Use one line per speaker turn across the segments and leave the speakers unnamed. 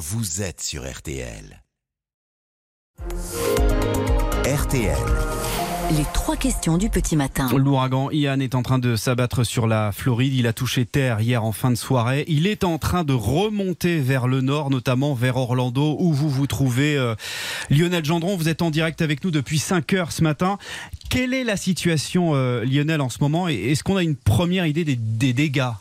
vous êtes sur RTL. RTL.
Les trois questions du petit matin.
L'ouragan Ian est en train de s'abattre sur la Floride. Il a touché terre hier en fin de soirée. Il est en train de remonter vers le nord, notamment vers Orlando, où vous vous trouvez. Euh, Lionel Gendron, vous êtes en direct avec nous depuis 5 heures ce matin. Quelle est la situation, euh, Lionel, en ce moment? Et est-ce qu'on a une première idée des, des dégâts?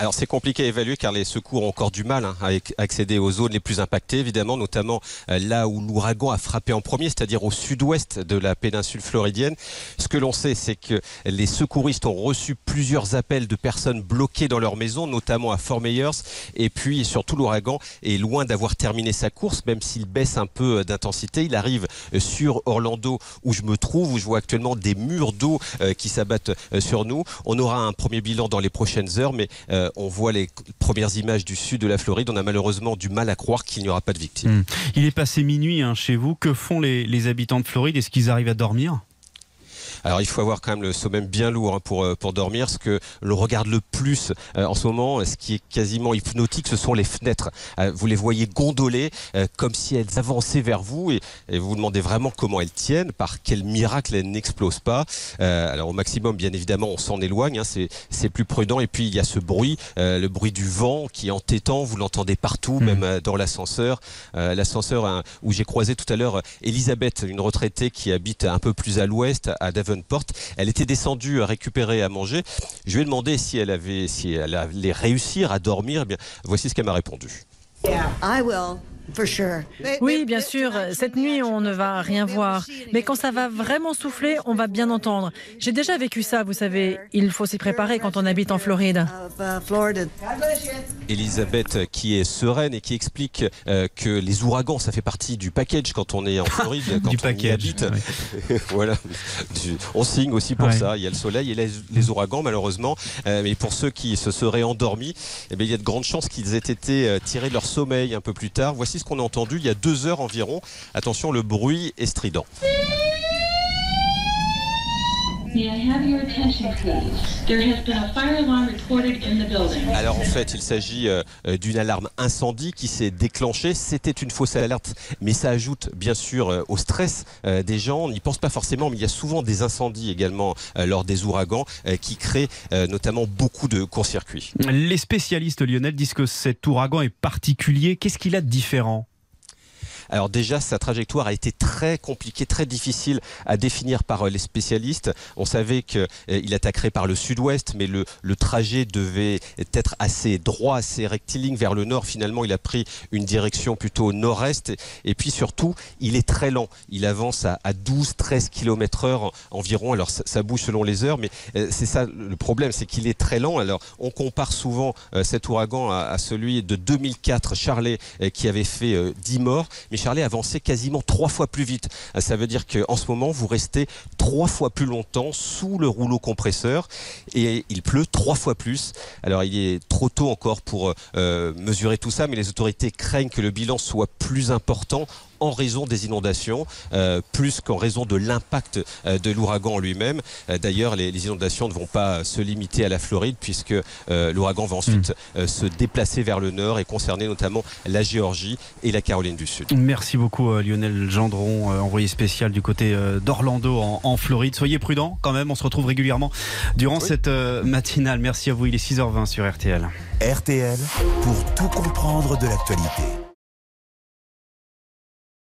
Alors c'est compliqué à évaluer car les secours ont encore du mal hein, à accéder aux zones les plus impactées, évidemment, notamment euh, là où l'ouragan a frappé en premier, c'est-à-dire au sud-ouest de la péninsule floridienne. Ce que l'on sait, c'est que les secouristes ont reçu plusieurs appels de personnes bloquées dans leur maison, notamment à Fort Myers. Et puis surtout, l'ouragan est loin d'avoir terminé sa course, même s'il baisse un peu euh, d'intensité. Il arrive euh, sur Orlando où je me trouve, où je vois actuellement des murs d'eau qui s'abattent sur nous. On aura un premier bilan dans les prochaines heures, mais on voit les premières images du sud de la Floride. On a malheureusement du mal à croire qu'il n'y aura pas de victimes. Hmm.
Il est passé minuit hein, chez vous. Que font les habitants de Floride? Est-ce qu'ils arrivent à dormir?
Alors il faut avoir quand même le sommeil bien lourd hein, pour, euh, pour dormir. Ce que l'on regarde le plus euh, en ce moment, ce qui est quasiment hypnotique, ce sont les fenêtres. Euh, vous les voyez gondoler comme si elles avançaient vers vous et, vous vous demandez vraiment comment elles tiennent, par quel miracle elles n'explosent pas. alors au maximum, bien évidemment, on s'en éloigne, hein, c'est plus prudent. Et puis il y a ce bruit, le bruit du vent qui est entêtant, vous l'entendez partout, hmm. même dans l'ascenseur. l'ascenseur hein, où j'ai croisé tout à l'heure Elisabeth, une retraitée qui habite un peu plus à l'ouest, à Elle était descendue à récupérer à manger. Je lui ai demandé si elle avait, si elle allait réussir à dormir. Eh bien, voici ce qu'elle m'a répondu.
Oui, bien sûr. Cette nuit, on ne va rien voir. Mais quand ça va vraiment souffler, on va bien entendre. J'ai déjà vécu ça, vous savez. Il faut s'y préparer quand on habite en Floride.
Elisabeth, qui est sereine et qui explique euh, que les ouragans, ça fait partie du package quand on est en Floride, quand on y habite. voilà. On signe aussi pour ça. Il y a le soleil et les, ouragans, malheureusement. Euh, mais pour ceux qui se seraient endormis, eh bien, il y a de grandes chances qu'ils aient été euh, tirés de leur sommeil un peu plus tard. Voici qu'on a entendu il y a deux heures environ. Attention, le bruit est strident. Alors en fait, il s'agit euh, d'une alarme incendie qui s'est déclenchée. C'était une fausse alerte, mais ça ajoute bien sûr euh, au stress euh, des gens. On n'y pense pas forcément, mais il y a souvent des incendies également lors des ouragans qui créent notamment beaucoup de courts-circuits.
Les spécialistes Lionel disent que cet ouragan est particulier. Qu'est-ce qu'il a de différent?
Alors déjà, sa trajectoire a été très compliquée, très difficile à définir par euh, les spécialistes. On savait qu'il euh, attaquerait par le sud-ouest, mais le, trajet devait être assez droit, assez rectiligne vers le nord. Finalement, il a pris une direction plutôt nord-est. Et puis surtout, il est très lent. Il avance à, 12-13 km heure environ. Alors ça, bouge selon les heures, mais euh, c'est ça le problème, c'est qu'il est très lent. Alors on compare souvent cet ouragan à, celui de 2004, Charlet, qui avait fait 10 morts. Charlet avançait quasiment trois fois plus vite. Ça veut dire qu'en ce moment, vous restez trois fois plus longtemps sous le rouleau compresseur et il pleut trois fois plus. Alors il est trop tôt encore pour euh, mesurer tout ça, mais les autorités craignent que le bilan soit plus important en raison des inondations, euh, plus qu'en raison de l'impact euh, de l'ouragan lui-même. Euh, d'ailleurs, les, inondations ne vont pas se limiter à la Floride, puisque l'ouragan va ensuite hmm. se déplacer vers le nord et concerner notamment la Géorgie et la Caroline du Sud.
Merci beaucoup Lionel Gendron, envoyé spécial du côté d'Orlando en, Floride. Soyez prudents quand même, on se retrouve régulièrement durant cette matinale. Merci à vous, il est 6h20 sur RTL.
RTL, pour tout comprendre de l'actualité.